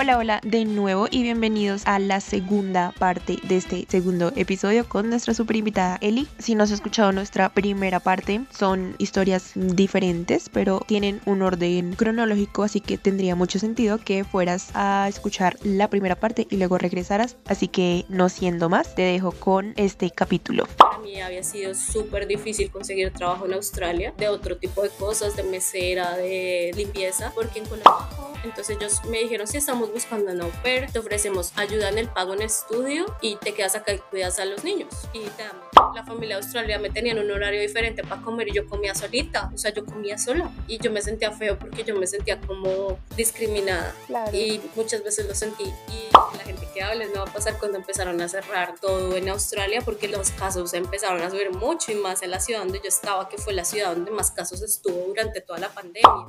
Hola, hola de nuevo y bienvenidos a la segunda parte de este segundo episodio con nuestra super invitada Eli. Si no has escuchado nuestra primera parte, son historias diferentes, pero tienen un orden cronológico, así que tendría mucho sentido que fueras a escuchar la primera parte y luego regresaras. Así que no siendo más, te dejo con este capítulo. Para mí había sido súper difícil conseguir trabajo en Australia, de otro tipo de cosas, de mesera, de limpieza, porque en Colombia entonces ellos me dijeron, si estamos buscando un au pair, te ofrecemos ayuda en el pago en estudio y te quedas acá y cuidas a los niños. Y te damos. La familia australia me tenían un horario diferente para comer y yo comía solita, o sea, yo comía sola. Y yo me sentía feo porque yo me sentía como discriminada. Y muchas veces lo sentí. Y la gente que habla no va a pasar cuando empezaron a cerrar todo en Australia porque los casos empezaron a subir mucho y más en la ciudad donde yo estaba, que fue la ciudad donde más casos estuvo durante toda la pandemia.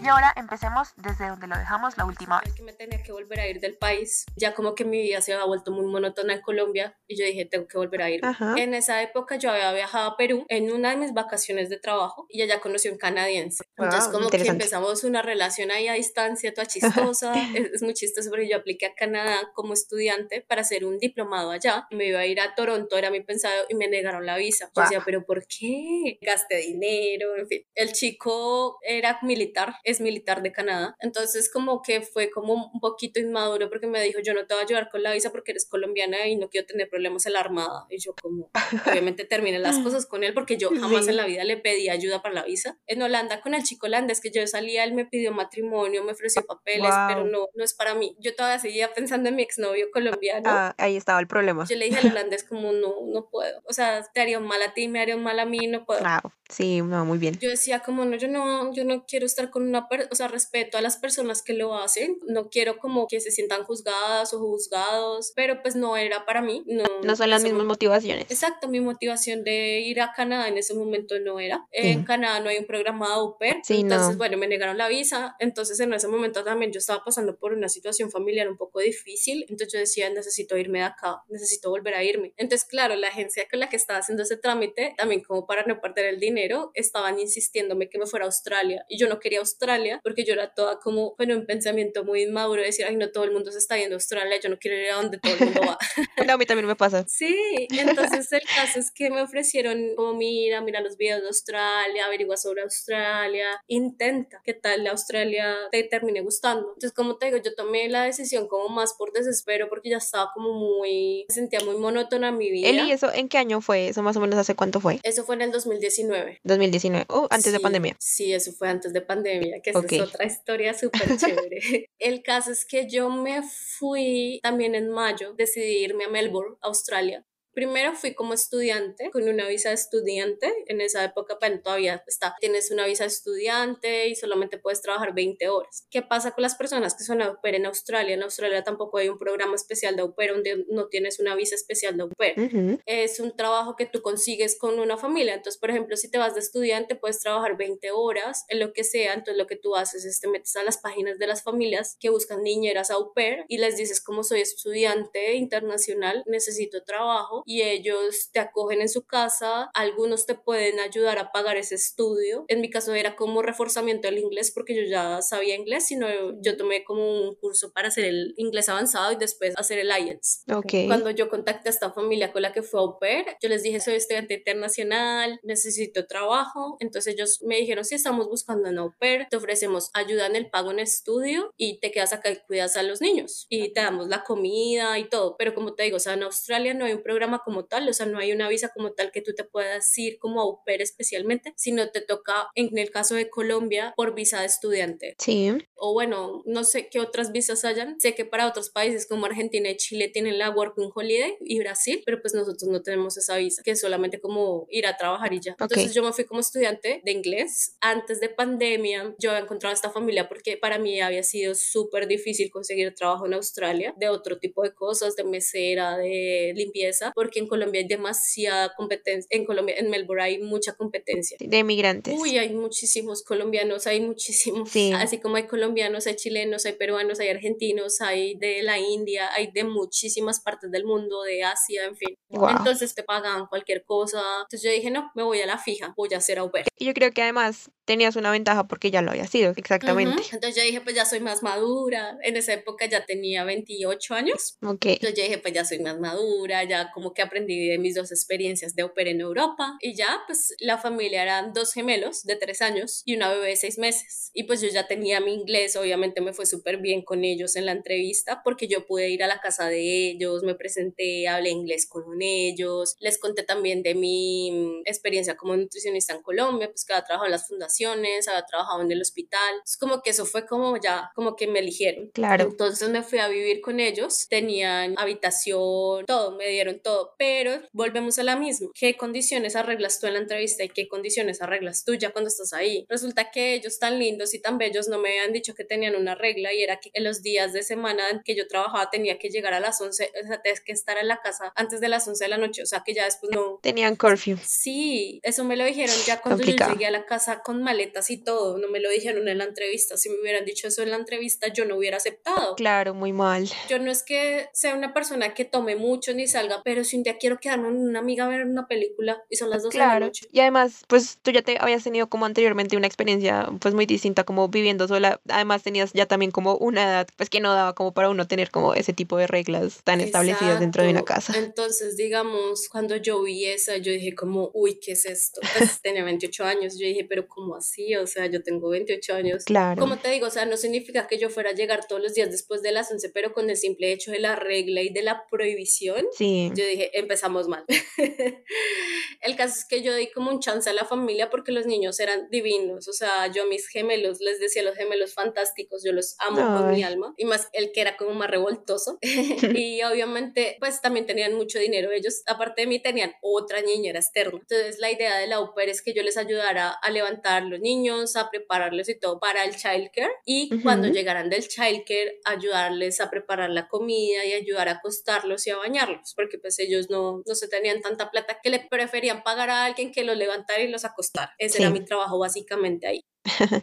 Y ahora empecemos desde donde lo dejamos la última vez. que me tenía que volver a ir del país. Ya como que mi vida se había vuelto muy monótona en Colombia y yo dije, tengo que volver a ir. En esa época yo había viajado a Perú en una de mis vacaciones de trabajo y allá conocí a un canadiense. Entonces como que empezamos una relación ahí a distancia, toda chistosa. es, muy chistoso porque yo apliqué a Canadá como estudiante para hacer un diplomado allá. Me iba a ir a Toronto, era mi pensado, y me negaron la visa. Yo decía, pero ¿por qué? Gasté dinero, en fin. El chico era militar es militar de Canadá. Entonces como que fue como un poquito inmaduro porque me dijo, yo no te voy a ayudar con la visa porque eres colombiana y no quiero tener problemas en la Armada. Y yo como, obviamente terminé las cosas con él porque yo jamás en la vida le pedí ayuda para la visa. En Holanda con el chico holandés que yo salía, él me pidió matrimonio, me ofreció papeles, pero no, no es para mí. Yo todavía seguía pensando en mi exnovio colombiano. Ah, ahí estaba el problema. Yo le dije al holandés como, no, no puedo. O sea, te haría un mal a ti, me haría un mal a mí, no puedo. Wow. Sí, no, muy bien. Yo decía como, no, yo no, yo no quiero estar con una o sea, respeto a las personas que lo hacen, no quiero como que se sientan juzgadas o juzgados, pero pues no era para mí. No, no son las mismas motivaciones. Exacto, mi motivación de ir a Canadá en ese momento no era. En Canadá no hay un programa de au sí, entonces bueno, me negaron la visa, entonces en ese momento también yo estaba pasando por una situación familiar un poco difícil, entonces yo decía, necesito irme de acá, necesito volver a irme. Entonces, claro, la agencia con la que estaba haciendo ese trámite, también como para no perder el dinero, estaban insistiéndome que me fuera a Australia y yo no quería Australia porque yo era toda como, bueno, un pensamiento muy inmaduro, decir, ay, no todo el mundo se está yendo a Australia, yo no quiero ir a donde todo el mundo va. no, a mí también me pasa. Sí, entonces el caso es que me ofrecieron como, mira, mira los videos de Australia, averigua sobre Australia, intenta que tal la Australia te termine gustando. Entonces, como te digo, yo tomé la decisión como más por desespero porque ya estaba como muy, me sentía muy monótona mi vida. Eli, ¿eso en qué año fue? ¿Eso más o menos hace cuánto fue? Eso fue en el 2019. 2019, oh, antes de pandemia. Sí, eso fue antes de pandemia que esa es otra historia súper chévere. El caso es que yo me fui también en mayo, decidí irme a Melbourne, Australia, Primero fui como estudiante con una visa de estudiante. En esa época, bueno, todavía está. Tienes una visa de estudiante y solamente puedes trabajar 20 horas. ¿Qué pasa con las personas que son au pair en Australia? En Australia tampoco hay un programa especial de au pair donde no tienes una visa especial de au pair. Es un trabajo que tú consigues con una familia. Entonces, por ejemplo, si te vas de estudiante, puedes trabajar 20 horas en lo que sea. Entonces, lo que tú haces es te metes a las páginas de las familias que buscan niñeras au pair y les dices, como soy estudiante internacional, necesito trabajo y ellos te acogen en su casa, algunos te pueden ayudar a pagar ese estudio. En mi caso era como reforzamiento del inglés porque yo ya sabía inglés, sino yo tomé como un curso para hacer el inglés avanzado y después hacer el IELTS. Okay. Cuando yo contacté a esta familia con la que fue au pair, yo les dije, soy estudiante internacional, necesito trabajo. Entonces ellos me dijeron, si estamos buscando un au pair, te ofrecemos ayuda en el pago en estudio y te quedas acá y cuidas a los niños y te damos la comida y todo. Pero como te digo, o sea, en Australia no hay un programa como tal, o sea, no hay una visa como tal que tú te puedas ir como au pair especialmente, sino te toca, en el caso de Colombia, por visa de estudiante. Sí. O bueno, no sé qué otras visas hayan. Sé que para otros países como Argentina y Chile tienen la Working Holiday y Brasil, pero pues nosotros no tenemos esa visa, que es solamente como ir a trabajar y ya. Entonces yo me fui como estudiante de inglés. Antes de pandemia, yo había encontrado a esta familia porque para mí había sido súper difícil conseguir trabajo en Australia, de otro tipo de cosas, de mesera, de limpieza, porque en Colombia hay demasiada competencia, en Colombia, en Melbourne hay mucha competencia. De migrantes. Uy, hay muchísimos colombianos, hay muchísimos. Sí. Así como hay colombianos, hay chilenos, hay peruanos, hay argentinos, hay de la India, hay de muchísimas partes del mundo, de Asia, en fin. Entonces te pagan cualquier cosa. Entonces yo dije, no, me voy a la fija, voy a hacer au pair. Yo creo que además tenías una ventaja porque ya lo había sido, exactamente. Entonces yo dije, pues ya soy más madura. En esa época ya tenía 28 años. Ok. Entonces yo dije, pues ya soy más madura, ya como que aprendí de mis dos experiencias de operar en Europa. Y ya, pues la familia eran dos gemelos de tres años y una bebé de seis meses. Y pues yo ya tenía mi inglés, obviamente me fue súper bien con ellos en la entrevista porque yo pude ir a la casa de ellos, me presenté, hablé inglés con ellos, les conté también de mi mm, experiencia como nutricionista en Colombia, pues que había trabajado en las fundaciones, había trabajado en el hospital. Es como que eso fue como ya, como que me eligieron. Claro. Entonces me fui a vivir con ellos, tenían habitación, todo, me dieron todo, pero volvemos a la misma. ¿Qué condiciones arreglas tú en la entrevista y qué condiciones arreglas tú ya cuando estás ahí? Resulta que ellos tan lindos y tan bellos no me habían dicho que tenían una regla y era que en los días de semana en que yo trabajaba tenía que llegar a las 11, o sea, tenés que estar en la casa antes de las 11 de la noche, o sea, que ya después no... Tenían curfew. Sí, eso me lo dijeron ya cuando yo llegué a la casa con maletas y todo, no me lo dijeron en la entrevista, si me hubieran dicho eso en la entrevista yo no hubiera aceptado. Claro, muy mal. Yo no es que sea una persona que tome mucho ni salga, pero si un día quiero quedarme con una amiga a ver una película y son las 12 de la noche. Y además, pues tú ya te habías tenido como anteriormente una experiencia pues muy distinta como viviendo sola, además tenías ya también como una edad pues que no daba como para uno tener como ese tipo de reglas tan establecidas dentro de una casa. Entonces, digamos, cuando yo vi esa, yo dije como, uy, ¿qué es esto? Pues tenía 28 años, yo dije, pero ¿cómo así? O sea, yo tengo 28 años. Claro. Como te digo, o sea, no significa que yo fuera a llegar todos los días después de las 11, pero con el simple hecho de la regla y de la prohibición, sí. yo dije, empezamos mal. el caso es que yo di como un chance a la familia porque los niños eran divinos, o sea, yo a mis gemelos les decía los gemelos fantásticos, yo los amo con mi alma, y más el que era como más revoltoso, y obviamente pues también tenían mucho dinero, ellos aparte de mí tenían otra niñera externa, entonces la idea de la UPER es que yo les ayudara a levantar los niños, a prepararlos y todo para el childcare, y cuando llegaran del childcare ayudarles a preparar la comida y ayudar a acostarlos y a bañarlos, porque pues ellos no, no se tenían tanta plata que le preferían pagar a alguien que los levantara y los acostara, ese era mi trabajo básicamente ahí.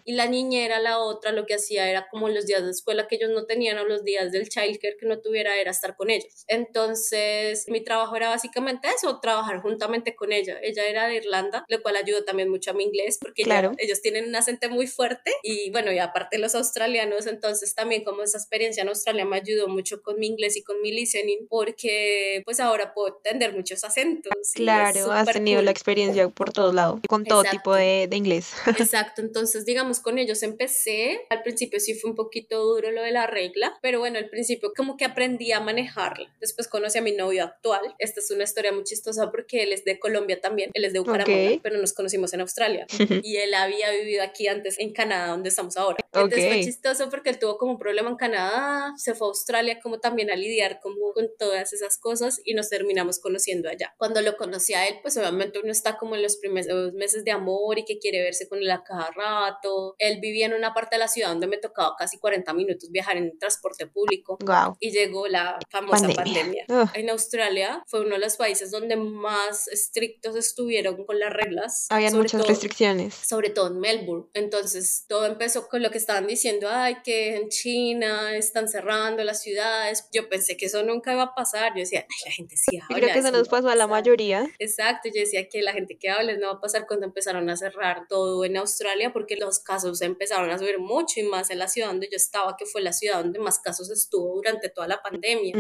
Y la niñera, la otra, lo que hacía era como los días de escuela que ellos no tenían o los días del childcare que no tuviera, era estar con ellos. Entonces, mi trabajo era básicamente eso, trabajar juntamente con ella. Ella era de Irlanda, lo cual ayudó también mucho a mi inglés porque ellos tienen un acento muy fuerte y bueno, y aparte los australianos, entonces también como esa experiencia en Australia me ayudó mucho con mi inglés y con mi listening porque pues ahora puedo entender muchos acentos. Claro, has tenido la experiencia por todos lados, con todo tipo de, de inglés. Exacto, entonces entonces, digamos, con ellos empecé. Al principio sí fue un poquito duro lo de la regla, pero bueno, al principio como que aprendí a manejarla. Después conocí a mi novio actual. Esta es una historia muy chistosa porque él es de Colombia también. Él es de Bucaramanga, pero nos conocimos en Australia. y él había vivido aquí antes en Canadá, donde estamos ahora. Entonces fue chistoso porque él tuvo como un problema en Canadá, se fue a Australia como también a lidiar como con todas esas cosas y nos terminamos conociendo allá. Cuando lo conocí a él, pues obviamente uno está como en los primeros meses de amor y que quiere verse con él a cada él vivía en una parte de la ciudad donde me tocaba casi 40 minutos viajar en transporte público. Y llegó la famosa pandemia. En Australia fue uno de los países donde más estrictos estuvieron con las reglas. Había muchas restricciones. Sobre todo en Melbourne. Entonces todo empezó con lo que estaban diciendo, ay, que en China están cerrando las ciudades. Yo pensé que eso nunca iba a pasar. Yo decía, ay, la gente sí habla. Creo que eso nos pasó a la mayoría. Exacto. Yo decía que la gente que habla no va a pasar cuando empezaron a cerrar todo en Australia porque los casos empezaron a subir mucho y más en la ciudad donde yo estaba, que fue la ciudad donde más casos estuvo durante toda la pandemia.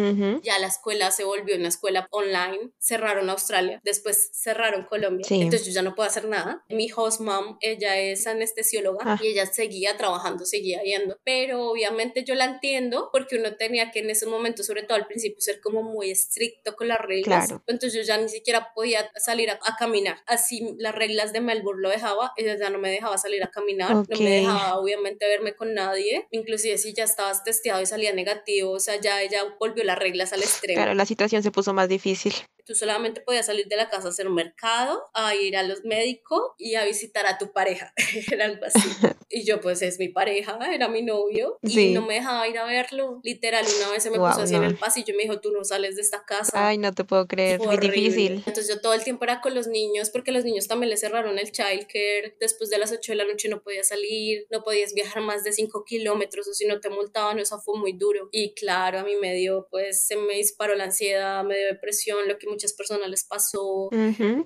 Ya la escuela se volvió una escuela online, cerraron Australia, después cerraron Colombia, entonces yo ya no puedo hacer nada. Mi host mom, ella es anestesióloga ah. y ella seguía trabajando, seguía yendo, pero obviamente yo la entiendo porque uno tenía que en ese momento, sobre todo al principio, ser como muy estricto con las reglas. Entonces yo ya ni siquiera podía salir a, a caminar. Así las reglas de Melbourne lo dejaba, ella ya no me dejaba salir a caminar no me dejaba obviamente verme con nadie, inclusive si ya estabas testeado y salía negativo, o sea, ya ella volvió las reglas al extremo. Claro, la situación se puso más difícil. Tú solamente podías salir de la casa a hacer un mercado, a ir a los médicos y a visitar a tu pareja, era algo así. Y yo pues es mi pareja, era mi novio, y no me dejaba ir a verlo. Literal, una vez se me puso así en el pasillo y me dijo, tú no sales de esta casa. Ay, no te puedo creer, muy difícil. Entonces yo todo el tiempo era con los niños, porque los niños también le cerraron el childcare, después de las 8 de la noche no podía salir, no podías viajar más de 5 kilómetros o si no te multaban, eso fue muy duro. Y claro, a mí me dio, pues se me disparó la ansiedad, me dio depresión, lo que muchas personas les pasó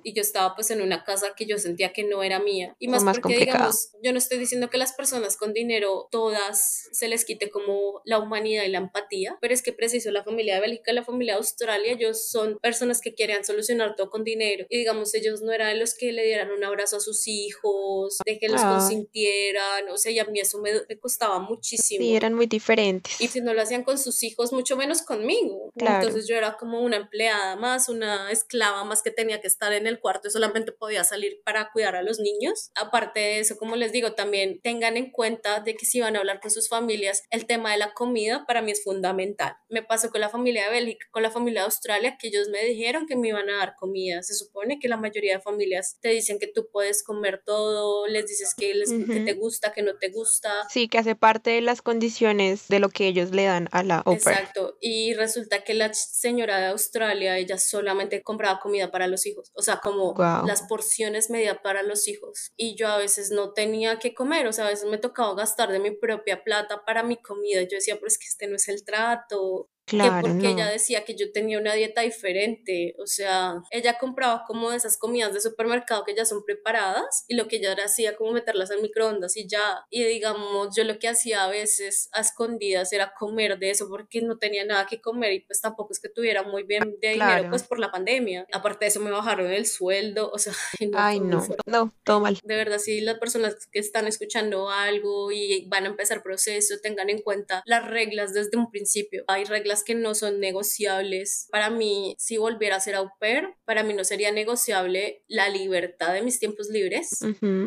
y yo estaba pues en una casa que yo sentía que no era mía. Y más, porque digamos, yo no estoy diciendo que las personas con dinero todas se les quite como la humanidad y la empatía, pero es que preciso la familia de Bélgica y la familia de Australia, ellos son personas que quieren solucionar todo con dinero y digamos ellos no eran los que le dieran un abrazo a sus hijos, de que los consintieran, o sea, y a mí eso me, me, costaba muchísimo. Sí, eran muy diferentes. Y si no lo hacían con sus hijos, mucho menos conmigo. Claro. Entonces yo era como una empleada más, una esclava más que tenía que estar en el cuarto y solamente podía salir para cuidar a los niños. Aparte de eso, como les digo, también tengan en cuenta de que si van a hablar con sus familias, el tema de la comida para mí es fundamental. Me pasó con la familia de Bélgica, con la familia de Australia, que ellos me dijeron que me iban a dar comida. Se supone que la mayoría de familias te dicen que tú puedes comer todo, les dices que, les, que te gusta, que no te gusta. Sí, que hace parte de las condiciones de lo que ellos le dan a la OPER. Exacto. Y resulta que la señora de Australia, ella solamente compraba comida para los hijos. O sea, como las porciones media para los hijos. Y yo a veces no tenía que comer, o sea, a veces me tocaba gastar de mi propia plata para mi comida. Yo decía, pero es que este no es el trato. Claro, porque ella decía que yo tenía una dieta diferente, o sea, ella compraba como esas comidas de supermercado que ya son preparadas y lo que ella hacía como meterlas al microondas y ya, y digamos, yo lo que hacía a veces a escondidas era comer de eso porque no tenía nada que comer y pues tampoco es que tuviera muy bien de dinero pues por la pandemia. Aparte de eso me bajaron el sueldo, o sea, no, ay no, no, todo mal. De verdad, si las personas que están escuchando algo y van a empezar proceso, tengan en cuenta las reglas desde un principio. Hay reglas que no son negociables. Para mí, si volviera a ser au pair, para mí no sería negociable la libertad de mis tiempos libres,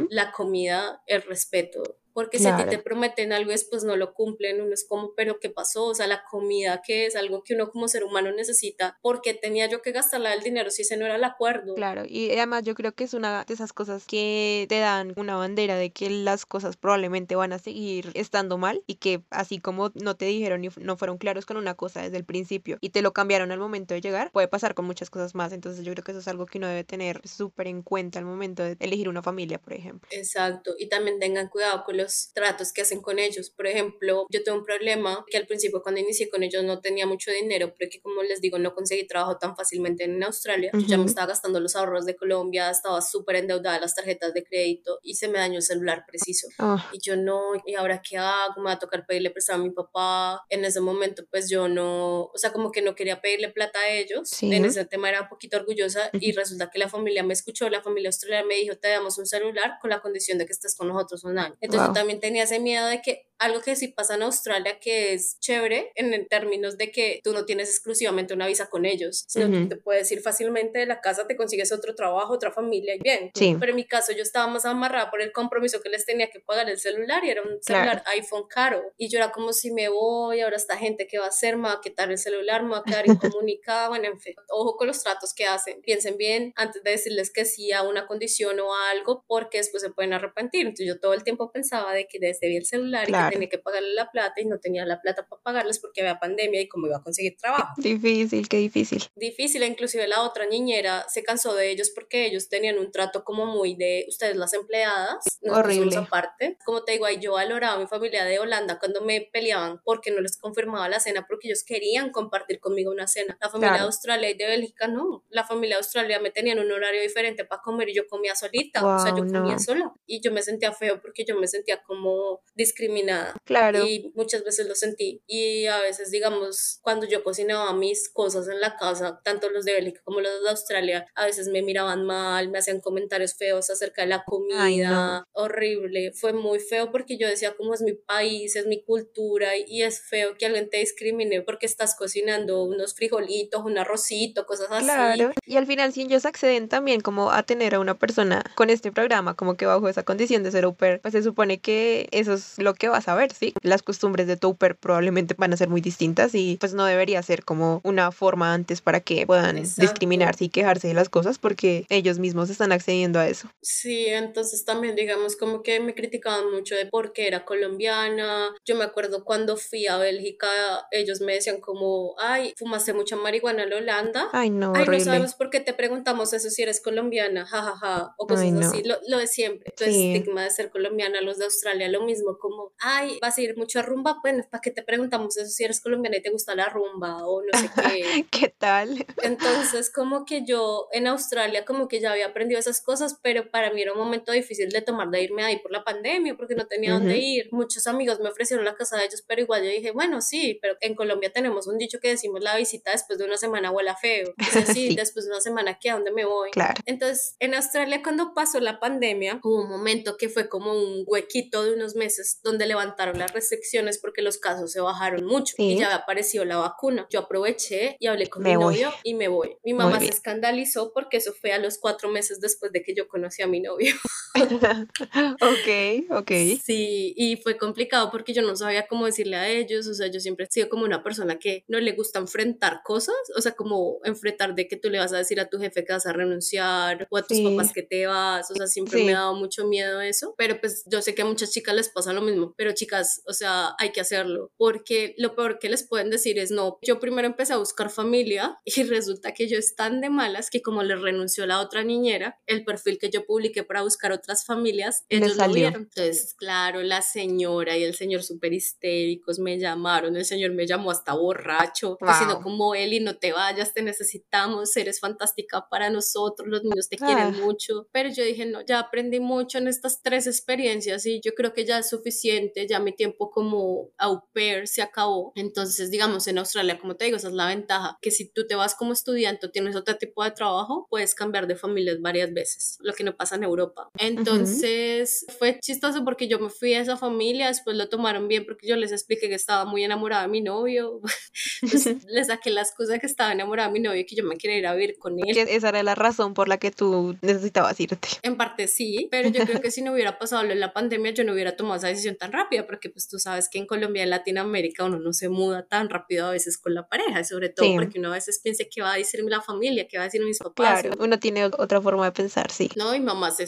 la comida, el respeto porque si a ti te prometen algo y después no lo cumplen, uno es como, pero ¿qué pasó? O sea, la comida que es algo que uno como ser humano necesita, ¿por qué tenía yo que gastarla el dinero si ese no era el acuerdo? Claro, y además yo creo que es una de esas cosas que te dan una bandera de que las cosas probablemente van a seguir estando mal y que así como no te dijeron y no fueron claros con una cosa desde el principio y te lo cambiaron al momento de llegar, puede pasar con muchas cosas más, entonces yo creo que eso es algo que uno debe tener súper en cuenta al momento de elegir una familia, por ejemplo. Exacto, y también tengan cuidado con los tratos que hacen con ellos. Por ejemplo, yo tengo un problema que al principio cuando inicié con ellos no tenía mucho dinero, pero que como les digo, no conseguí trabajo tan fácilmente en Australia. Ya me estaba gastando los ahorros de Colombia, estaba súper endeudada las tarjetas de crédito y se me dañó el celular preciso. Ah. Y yo no, ¿y ahora qué hago? Me va a tocar pedirle prestado a mi papá. En ese momento pues yo no, o sea, como que no quería pedirle plata a ellos. En ese tema era un poquito orgullosa y resulta que la familia me escuchó, la familia australiana me dijo, te damos un celular con la condición de que estés con nosotros un año. Entonces también tenía ese miedo de que algo que sí pasa en Australia que es chévere en términos de que tú no tienes exclusivamente una visa con ellos, sino que te puedes ir fácilmente de la casa, te consigues otro trabajo, otra familia y bien. Pero en mi caso yo estaba más amarrada por el compromiso que les tenía que pagar el celular y era un celular iPhone caro. Y yo era como si me voy, ahora esta gente que va a hacer, me va a quitar el celular, me va a quedar incomunicada, bueno, en fin. Ojo con los tratos que hacen. Piensen bien antes de decirles que sí a una condición o a algo porque después se pueden arrepentir. Entonces yo todo el tiempo pensaba de que desde el celular y que tenía que pagarle la plata y no tenía la plata para pagarles porque había pandemia y cómo iba a conseguir trabajo. Difícil, qué difícil. Difícil, inclusive la otra niñera se cansó de ellos porque ellos tenían un trato como muy de ustedes las empleadas, horrible aparte. Como te digo, yo valoraba a mi familia de Holanda cuando me peleaban porque no les confirmaba la cena porque ellos querían compartir conmigo una cena. La familia de Australia y de Bélgica no. La familia de Australia me tenían un horario diferente para comer y yo comía solita, o sea, yo comía sola y yo me sentía feo porque yo me sentía como discriminada. Claro. Y muchas veces lo sentí. Y a veces, digamos, cuando yo cocinaba mis cosas en la casa, tanto los de Bélgica como los de Australia, a veces me miraban mal, me hacían comentarios feos acerca de la comida. Horrible. Fue muy feo porque yo decía, como es mi país, es mi cultura y es feo que alguien te discrimine porque estás cocinando unos frijolitos, un arrocito, cosas así. Claro. Y al final, si ellos acceden también como a tener a una persona con este programa, como que bajo esa condición de ser au pues se supone que eso es lo que vas a ver, ¿sí? Las costumbres de Tupper probablemente van a ser muy distintas y pues no debería ser como una forma antes para que puedan discriminarse y quejarse de las cosas porque ellos mismos están accediendo a eso. Sí, entonces también digamos como que me criticaban mucho de por qué era colombiana. Yo me acuerdo cuando fui a Bélgica, ellos me decían como, ay, fumaste mucha marihuana en Holanda. Ay, no. Ay, no sabemos por qué te preguntamos eso si eres colombiana, jajaja, o cosas así, lo, de siempre. Entonces, estigma de ser colombiana, los de Australia, lo mismo, como, ay, vas a ir mucho a rumba, bueno, ¿para qué te preguntamos eso si eres colombiana y te gusta la rumba o no sé qué? ¿Qué tal? Entonces, como que yo en Australia como que ya había aprendido esas cosas, pero para mí era un momento difícil de tomar de irme ahí por la pandemia porque no tenía dónde ir. Muchos amigos me ofrecieron la casa de ellos, pero igual yo dije, bueno, sí, pero en Colombia tenemos un dicho que decimos la visita después de una semana huele feo. Dice, sí, después de una semana, ¿qué? ¿A dónde me voy? Claro. Entonces, en Australia cuando pasó la pandemia, hubo un momento que fue como un huequito de unos meses donde levantaron las restricciones porque los casos se bajaron mucho y ya apareció la vacuna. Yo aproveché y hablé con mi novio y me voy. Mi mamá se escandalizó porque eso fue a los cuatro meses después de que yo conocí a mi novio. ok, ok. Sí, y fue complicado porque yo no sabía cómo decirle a ellos, o sea, yo siempre he sido como una persona que no le gusta enfrentar cosas, o sea, como enfrentar de que tú le vas a decir a tu jefe que vas a renunciar o a tus papás que te vas, o sea, siempre me ha dado mucho miedo eso, pero pues yo sé que a muchas chicas les pasa lo mismo, pero chicas, o sea, hay que hacerlo, porque lo peor que les pueden decir es no, yo primero empecé a buscar familia y resulta que yo están de malas que como le renunció la otra niñera, el perfil que yo publiqué para buscar otras familias, ellos lo vieron. Entonces, claro, la señora y el señor súper histéricos me llamaron, el señor me llamó hasta borracho, diciendo como Eli, no te vayas, te necesitamos, eres fantástica para nosotros, los niños te quieren ah. mucho, pero yo dije, no, ya aprendí mucho en estas tres experiencias y yo creo que ya es suficiente, ya mi tiempo como au pair se acabó, entonces digamos en Australia, como te digo, esa es la ventaja, que si tú te vas como estudiante o tienes otro tipo de trabajo, puedes cambiar de familias varias veces, lo que no pasa en Europa. Entonces fue chistoso porque yo me fui a esa familia, después lo tomaron bien porque yo les expliqué que estaba muy enamorada de mi novio, pues, les saqué la excusa que estaba enamorada de mi novio y que yo me quería ir a vivir con él. Esa era la razón por la que tú necesitabas irte. En parte sí, pero yo creo que si no hubiera pasado la pandemia yo no hubiera tomado esa decisión tan rápida porque pues tú sabes que en Colombia, en Latinoamérica uno no se muda tan rápido a veces con la pareja, y sobre todo porque uno a veces piensa que va a decir la familia, que va a decir mis papás. Claro, uno tiene otra forma de pensar, sí. No, mi mamá se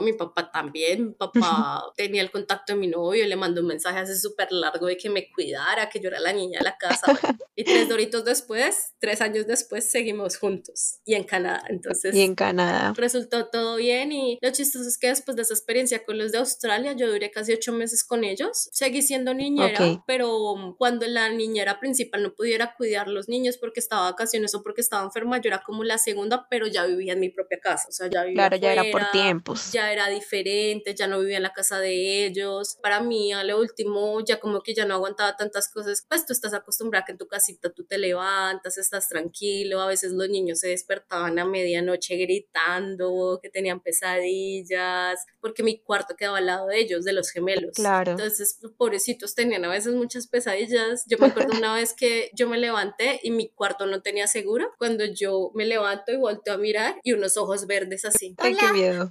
mi papá también, mi papá tenía el contacto de mi novio, le mandó un mensaje así súper largo de que me cuidara, que yo era la niña de la casa. y tres doritos después, tres años después, seguimos juntos y en Canadá. Entonces, y en Canadá. Resultó todo bien y lo chistoso es que después de esa experiencia con los de Australia, yo duré casi ocho meses con ellos. Seguí siendo niñera, pero cuando la niñera principal no pudiera cuidar los niños porque estaba de vacaciones o porque estaba enferma, yo era como la segunda, pero ya vivía en mi propia casa. O sea, ya vivía Claro, ya era por tiempos. Ya era diferente, ya no vivía en la casa de ellos. Para mí, a lo último, ya como que ya no aguantaba tantas cosas. Pues tú estás acostumbrada que en tu casita tú te levantas, estás tranquilo. A veces los niños se despertaban a medianoche gritando, que tenían pesadillas, porque mi cuarto quedaba al lado de ellos, de los gemelos. Claro. Entonces, pobrecitos tenían a veces muchas pesadillas. Yo me acuerdo una vez que yo me levanté y mi cuarto no tenía seguro. Cuando yo me levanto y volteo a mirar y unos ojos verdes así. Ay, qué miedo.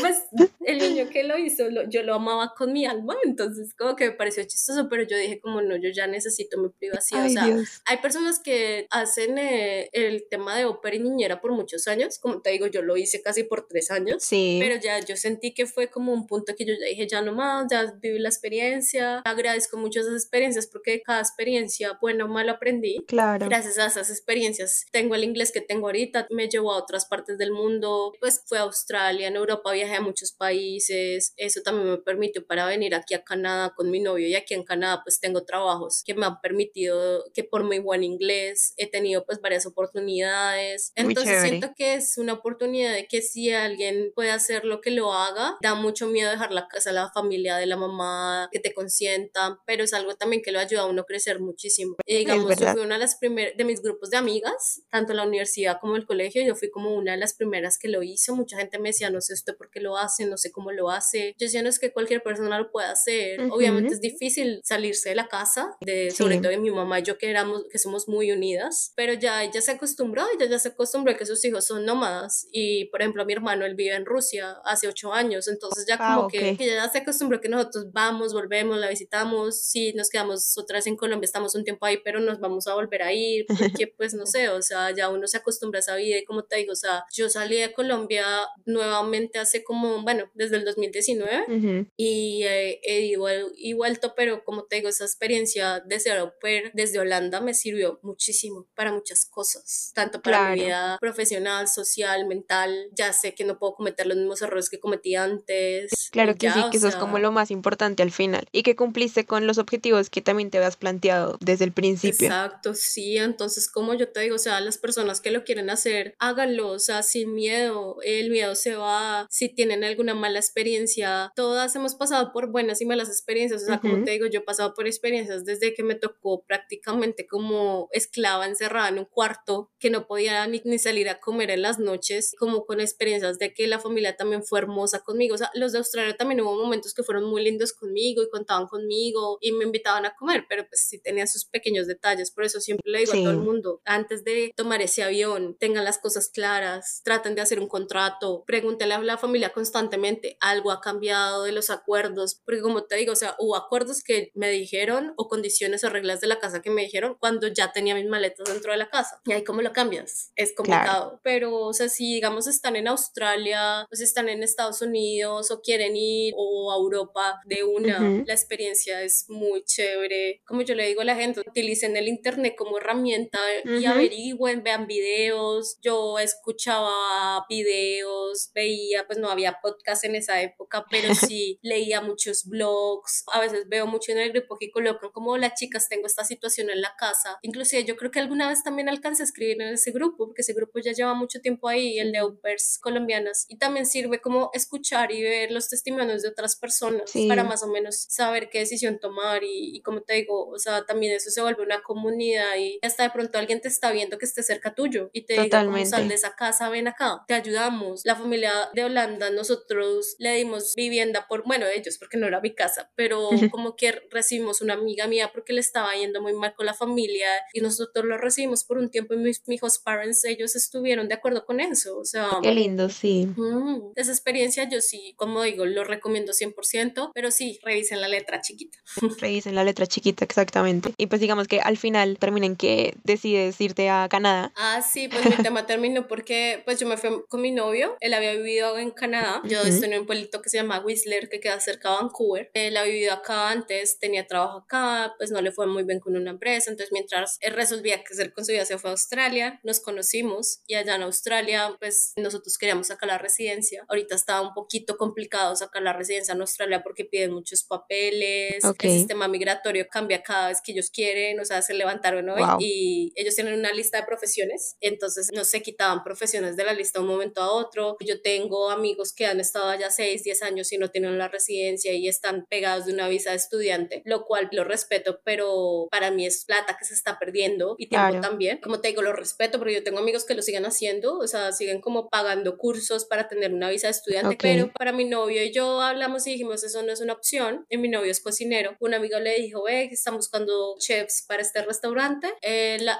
pues el niño que lo hizo, yo lo amaba con mi alma, entonces como que me pareció chistoso, pero yo dije como no, yo ya necesito mi privacidad. o sea, hay personas que hacen eh, el tema de ópera y niñera por muchos años, como te digo, yo lo hice casi por tres años, sí. pero ya yo sentí que fue como un punto que yo ya dije, ya no más, ya viví la experiencia, agradezco mucho esas experiencias porque cada experiencia, bueno o malo, aprendí. Claro. Gracias a esas experiencias tengo el inglés que tengo ahorita, me llevó a otras partes del mundo, pues fue a Australia, en Europa viajé a muchos países, eso también me permitió para venir aquí a Canadá con mi novio y aquí en Canadá pues tengo trabajos que me han permitido que por mi buen inglés he tenido pues varias oportunidades. Entonces siento que es una oportunidad de que si alguien puede hacer lo que lo haga, da mucho miedo dejar la casa, la familia de la mamá, que te consientan, pero es algo también que lo ayuda a uno a crecer muchísimo. Y digamos, yo fui una de las primeras de mis grupos de amigas, tanto la universidad como el colegio, yo fui como una de las primeras que lo hizo. Mucha gente me decía, no sé usted por qué lo hace, no sé cómo lo hace. Yo decía, no es que cualquier persona lo pueda hacer. Obviamente es difícil salirse de la casa, de, sobre todo de mi mamá y yo que éramos, que somos muy unidas, pero ya ella se acostumbró, ella ya se acostumbró a que sus hijos son nómadas y, por ejemplo, mi hermano, él vive en Rusia hace ocho años, entonces ya como ah, que, que, ya se acostumbró que nosotros vamos, volvemos, la visitamos, si nos quedamos otra vez en Colombia, estamos un tiempo ahí, pero nos vamos a volver a ir, porque pues no sé, o sea, ya uno se acostumbra a esa vida y como te digo, o sea, yo salí de Colombia nuevamente hace como, bueno, desde el 2019 y he ido y vuelto, pero como te digo, esa experiencia de ser au pair desde Holanda me sirvió muchísimo para muchas cosas, tanto para mi vida profesional, social, mental. Ya sé que no puedo cometer los mismos errores que cometí antes. Claro que sí, que eso es como lo más importante al final y que cumpliste con los objetivos que también te habías planteado desde el principio. Exacto, sí, entonces como yo te digo, o sea, las personas que lo quieren hacer, háganlo, o sea, sin miedo, el miedo se va, si tienen alguna mala experiencia, todas hemos pasado por buenas y malas experiencias, o sea, como te digo, yo he pasado por experiencias desde que me tocó prácticamente como esclava encerrada en un cuarto, que no podía ni, ni salir a comer en las noches, como con experiencias de que la familia también fue hermosa conmigo, o sea, los de Australia también hubo momentos que fueron muy lindos conmigo y contaban conmigo y me invitaban a comer, pero pues sí tenía sus pequeños detalles, por eso siempre le digo a todo el mundo, antes de tomar ese avión, tengan las cosas claras, traten de hacer un contrato, pregúntele a la familia constantemente, algo ha cambiado de los acuerdos, porque como te digo, o sea, hubo acuerdos que me dijeron o condiciones o reglas de la casa que me dijeron cuando ya tenía mis maletas dentro de la casa. Y ahí cómo lo cambias, es complicado, pero o sea, si digamos están en Australia o si están en Estados Unidos o quieren ir o a Europa de una, la experiencia es muy chévere. Como yo le digo a la gente, utilicen el internet como herramienta y averigüen, vean videos. Yo escuchaba videos, veía, pues no había podcast en esa época, pero sí leía muchos blogs. A veces veo mucho en el grupo que colocan como las chicas, tengo esta situación en la casa. Inclusive yo creo que alguna vez también alcancé a escribir en ese grupo, porque ese grupo ya lleva mucho tiempo ahí, el de Upers colombianas. Y también sirve como escuchar y ver los testimonios de otras personas para más o menos saber qué decisión tomar y, y como te digo, o sea, también eso se vuelve una comunidad y hasta de pronto alguien te está viendo que esté cerca tuyo y te diga, como sal de esa casa, ven acá, te ayudamos. La familia de Holanda, nosotros le dimos vivienda por, bueno, ellos, porque no era mi casa, pero como que recibimos una amiga mía porque le estaba yendo muy mal con la familia y nosotros lo recibimos por un tiempo y mis, hijos parents, ellos estuvieron de acuerdo con eso, o sea. Qué lindo, sí. esa experiencia yo sí, como digo, lo recomiendo 100%, pero sí, revisen la letra chiquita. Revisen la letra chiquita, exactamente. Y pues digamos que al final terminen que decides irte a Canadá. Ah, sí, pues mi tema terminó porque pues yo me fui con mi novio, él había vivido en Canadá, yo estoy en un pueblito que se llama Whistler, que queda cerca de Vancouver, él ha vivido acá antes, tenía trabajo acá, pues no le fue muy bien con una empresa, entonces mientras él resolvía qué hacer con su vida, se fue a Australia, nos conocimos y allá en Australia pues nosotros queríamos sacar la residencia, ahorita estaba un poquito complicado sacar la residencia en Australia porque piden muchos papeles, el sistema migratorio cambia cada vez que ellos quieren, o sea, se levantaron hoy y ellos tienen una lista de profesiones, entonces no se quitaban profesiones de la lista de un momento a otro. Yo tengo amigos que han estado allá 6, 10 años y no tienen la residencia y están pegados de una visa de estudiante, lo cual lo respeto, pero para mí es plata que se está perdiendo y tiempo también. Como te digo, lo respeto, pero yo tengo amigos que lo siguen haciendo, o sea, siguen como pagando cursos para tener una visa de estudiante, pero para mi novio y yo hablamos y dijimos, eso no es una opción, y mi novio es cocinero. Un amigo le dijo, ve, están buscando chefs para este restaurante.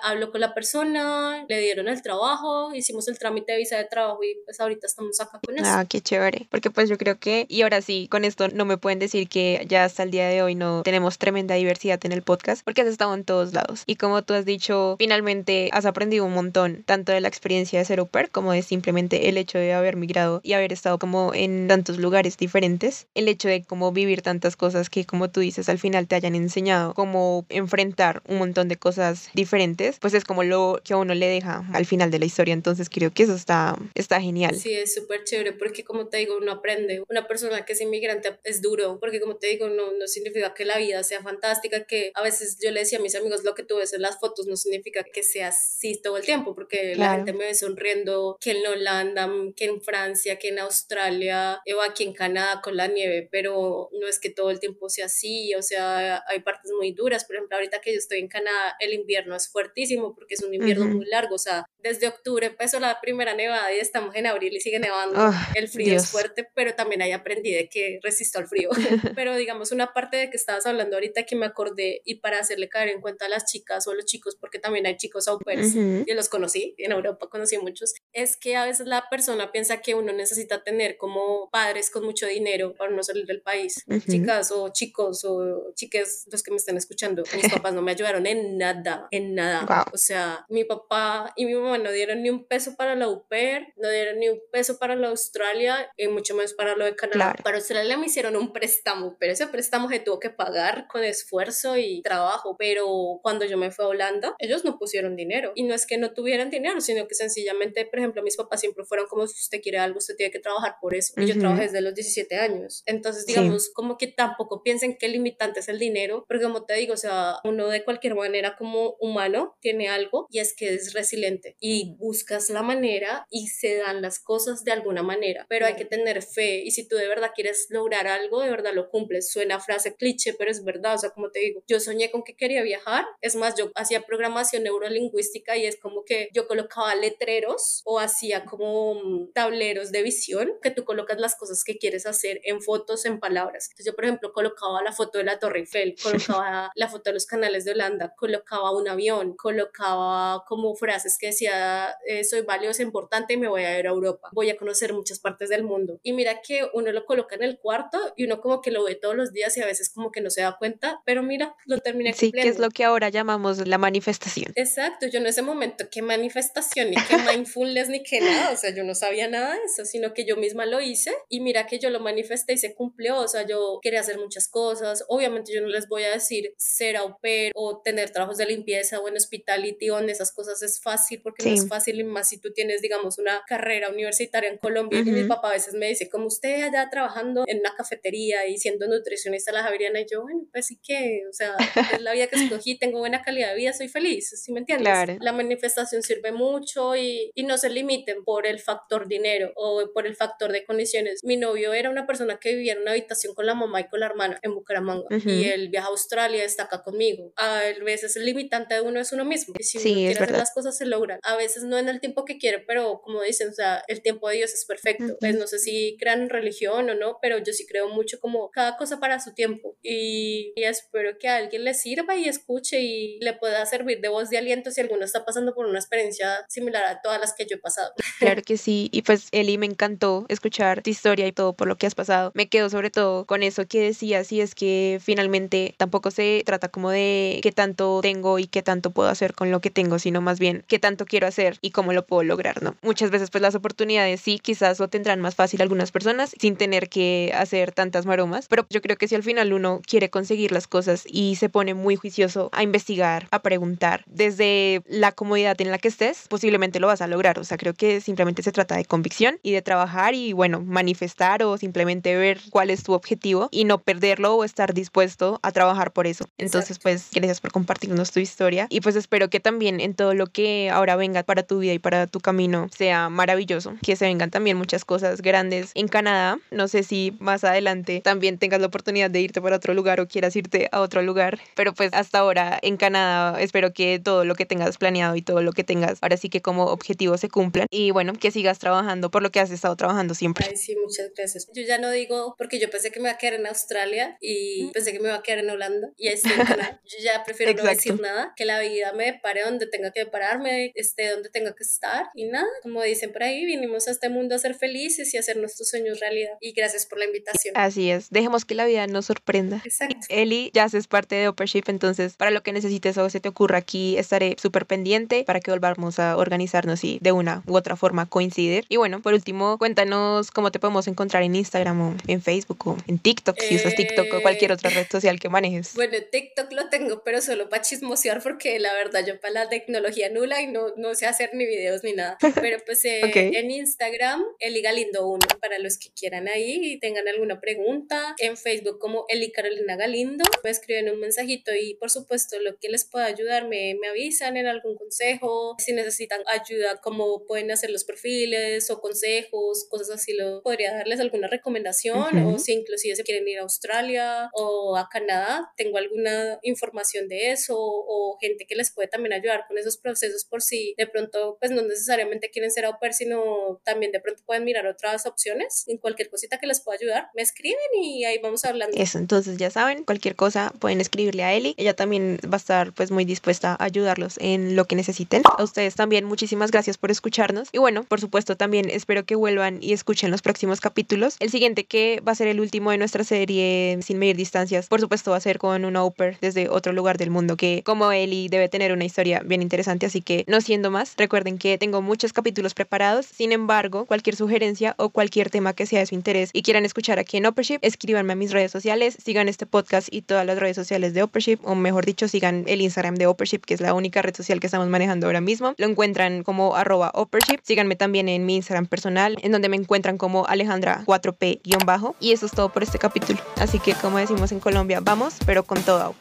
Habló con la persona, le dieron el trabajo, hicimos el trámite de visa de trabajo y pues ahorita estamos acá con eso. Ah, qué chévere. Porque pues yo creo que, y ahora sí, con esto no me pueden decir que ya hasta el día de hoy no tenemos tremenda diversidad en el podcast, porque has estado en todos lados. Y como tú has dicho, finalmente has aprendido un montón, tanto de la experiencia de ser au pair como de simplemente el hecho de haber migrado y haber estado como en tantos lugares diferentes. El hecho de como vivir tantas cosas que como tú dices al final te hayan enseñado cómo enfrentar un montón de cosas diferentes, pues es como lo que a uno le deja al final de la historia. Entonces creo que eso está, está genial. Sí, es súper chévere porque como te digo, uno aprende. Una persona que es inmigrante es duro porque como te digo, no, no significa que la vida sea fantástica, que a veces yo le decía a mis amigos lo que tú ves en las fotos no significa que sea así todo el tiempo porque la gente me ve sonriendo que en Holanda, que en Francia, que en Australia o aquí en Canadá con la nieve, pero no es que todo el tiempo sea así, o sea, hay partes muy duras. Por ejemplo, ahorita que yo estoy en Canadá, el invierno es fuertísimo porque es un invierno muy largo, o sea, desde octubre empezó la primera nevada y estamos en abril y sigue nevando. El frío es fuerte, pero también ahí aprendí de que resisto al frío. pero digamos, una parte de que estabas hablando ahorita que me acordé y para hacerle caer en cuenta a las chicas o a los chicos, porque también hay chicos au pairs, y los conocí, en Europa conocí muchos, es que a veces la persona piensa que uno necesita tener como padres con mucho dinero para no salir del país. Chicas o chicos o chiques, los que me están escuchando, mis papás no me ayudaron en nada, en nada. O sea, mi papá y mi mamá no dieron ni un peso para la UPER, no dieron ni un peso para la Australia, y mucho menos para lo de Canadá. Para Australia me hicieron un préstamo, pero ese préstamo se tuvo que pagar con esfuerzo y trabajo, pero cuando yo me fui a Holanda, ellos no pusieron dinero. Y no es que no tuvieran dinero, sino que sencillamente, por ejemplo, mis papás siempre fueron como si usted quiere algo, usted tiene que trabajar por eso. Y yo trabajé desde los 17 años. Entonces, digamos, como que tampoco piensen que el limitante es el dinero, porque como te digo, o sea, uno de cualquier manera como humano tiene algo y es que es resiliente y buscas la manera y se dan las cosas de alguna manera, pero hay que tener fe y si tú de verdad quieres lograr algo, de verdad lo cumples. Suena frase cliché, pero es verdad, o sea, como te digo, yo soñé con que quería viajar, es más, yo hacía programación neurolingüística y es como que yo colocaba letreros o hacía como mm, tableros de visión que tú colocas las cosas que quieres hacer en fotos, en palabras. Entonces yo, por ejemplo, colocaba la foto de la Torre Eiffel, colocaba la foto de los canales de Holanda, colocaba un avión, colocaba como frases que decía, eh, soy valioso, importante me voy a ir a Europa, voy a conocer muchas partes del mundo. Y mira que uno lo coloca en el cuarto y uno como que lo ve todos los días y a veces como que no se da cuenta, pero mira, lo terminé sí, que es lo que ahora llamamos la manifestación. Exacto, yo en ese momento, qué manifestación, ni qué mindfulness, ni qué nada, o sea, yo no sabía nada de eso, sino que yo misma lo hice y mira que yo lo manifesté y se cumplió, o sea, yo quería hacer muchas cosas, obviamente yo no les voy a decir ser au pair o tener trabajos de limpieza o en hospitality o en esas cosas es fácil porque no es fácil y más si tú tienes, digamos, una carrera universitaria en Colombia y mi papá a veces me dice, como usted allá trabajando en una cafetería y siendo nutricionista la Javeriana y yo, bueno, pues sí que, o sea, es la vida que escogí, tengo buena calidad de vida, soy feliz, ¿sí me entiendes? La manifestación sirve mucho y, y no se limiten por el factor dinero o por el factor de condiciones. Mi novio era una persona que vivía en una habitación con la mamá y con la hermana en Bucaramanga y él viaja a Australia, está acá conmigo. A veces el limitante de uno es uno mismo. Y si uno quiere hacer las cosas se logran. A veces no en el tiempo que quiere, pero como dicen, o sea, el tiempo de Dios es perfecto. Pues no sé si crean religión o no, pero yo sí creo mucho como cada cosa para su tiempo. Y, y espero que a alguien le sirva y escuche y le pueda servir de voz de aliento si alguno está pasando por una experiencia similar a todas las que yo he pasado. Claro que sí. Y pues Eli, me encantó escuchar tu historia y todo por lo que has pasado. Me quedo sobre todo con eso que decías y es que finalmente tampoco se trata como de qué tanto tengo y qué tanto puedo hacer con lo que tengo, sino más bien qué tanto quiero hacer y cómo lo puedo lograr, ¿no? Muchas veces pues las oportunidades sí, quizás lo tendrán más fácil algunas personas sin tener que hacer tantas maromas, pero yo creo que si al final uno quiere conseguir las cosas y se pone muy juicioso a investigar, a preguntar, desde la comodidad en la que estés, posiblemente lo vas a lograr. O sea, creo que simplemente se trata de convicción y de trabajar y bueno, manifestar o simplemente ver cuál es tu objetivo y no perderlo o estar dispuesto a trabajar por eso. Entonces, pues, gracias por compartirnos tu historia y pues espero que también en todo lo que ahora venga para tu vida y para tu camino sea maravilloso, que se vengan también muchas cosas grandes en Canadá. No sé si más adelante también tengas la oportunidad de irte para otro lugar o quieras irte a otro lugar, pero pues hasta ahora en Canadá espero que todo lo que tengas planeado y todo lo que tengas ahora sí que como objetivo se cumplan y bueno, que sigas trabajando por lo que has estado trabajando siempre. Ay, sí, muchas gracias. Yo ya no digo porque yo pensé que me iba a quedar en Australia y pensé que me iba a quedar en Holanda y estoy en Canadá. Yo ya prefiero no decir nada, que la vida me pare donde tenga que pararme, esté donde tenga que estar y nada, como dicen por ahí, vinimos a este mundo a ser felices y a hacer nuestros sueños realidad. Y gracias por la invitación. Así es, dejemos que la vida nos sorprenda. Exacto. Eli, ya haces parte de Uppership, entonces para lo que necesites o se te ocurra aquí, estaré súper pendiente para que volvamos a organizarnos y de una u otra forma coincidir. Y bueno, por último, cuéntanos cómo te podemos encontrar en Instagram o en Facebook o en TikTok, si usas TikTok o cualquier otra red social que manejes. Bueno, TikTok lo tengo, pero solo para chismosear porque la verdad yo para la tecnología nula y no, no sé hacer ni videos ni nada. Pero pues eh, en Instagram, Eli Galindo 1, para los que quieran ahí y tengan alguna pregunta. En Facebook como Eli Carolina Galindo, me escriben un mensajito y por supuesto lo que les pueda ayudar me, me avisan en algún consejo. Si necesitan ayuda, cómo pueden hacer los perfiles o consejos, cosas así, lo podría darles alguna recomendación o si inclusive se quieren ir a Australia o a Canadá, tengo alguna información de eso o gente que les puede también ayudar con esos procesos por si de pronto pues no necesariamente quieren ser au pair, sino también de pronto pueden mirar otras opciones. En cualquier cosita que les pueda ayudar, me escriben y ahí vamos hablando. Eso, entonces ya saben, cualquier cosa pueden escribirle a Eli. Ella también va a estar pues muy dispuesta a ayudarlos en lo que necesiten. A ustedes también muchísimas gracias por escucharnos. Y bueno, por supuesto también espero que vuelvan y escuchen los próximos capítulos. El siguiente que va a ser el último de nuestra serie Sin Medir Distancias, por supuesto va a ser con un au desde otro lugar del mundo que como Eli debe tener una historia bien interesante. Así que no siendo más, recuerden que tengo muchos capítulos preparados. Sin embargo, cualquier sugerencia o cualquier tema que sea de su interés y quieran escuchar aquí en Oppership, escríbanme a mis redes sociales, sigan este podcast y todas las redes sociales de Oppership, o mejor dicho, sigan el Instagram de Oppership, que es la única red social que estamos manejando ahora mismo. Lo encuentran como arroba Oppership. Síganme también en mi Instagram personal, en donde me encuentran como Alejandra4P-bajo. Y eso es todo por este capítulo. Así que, como decimos en Colombia, vamos, pero con todo.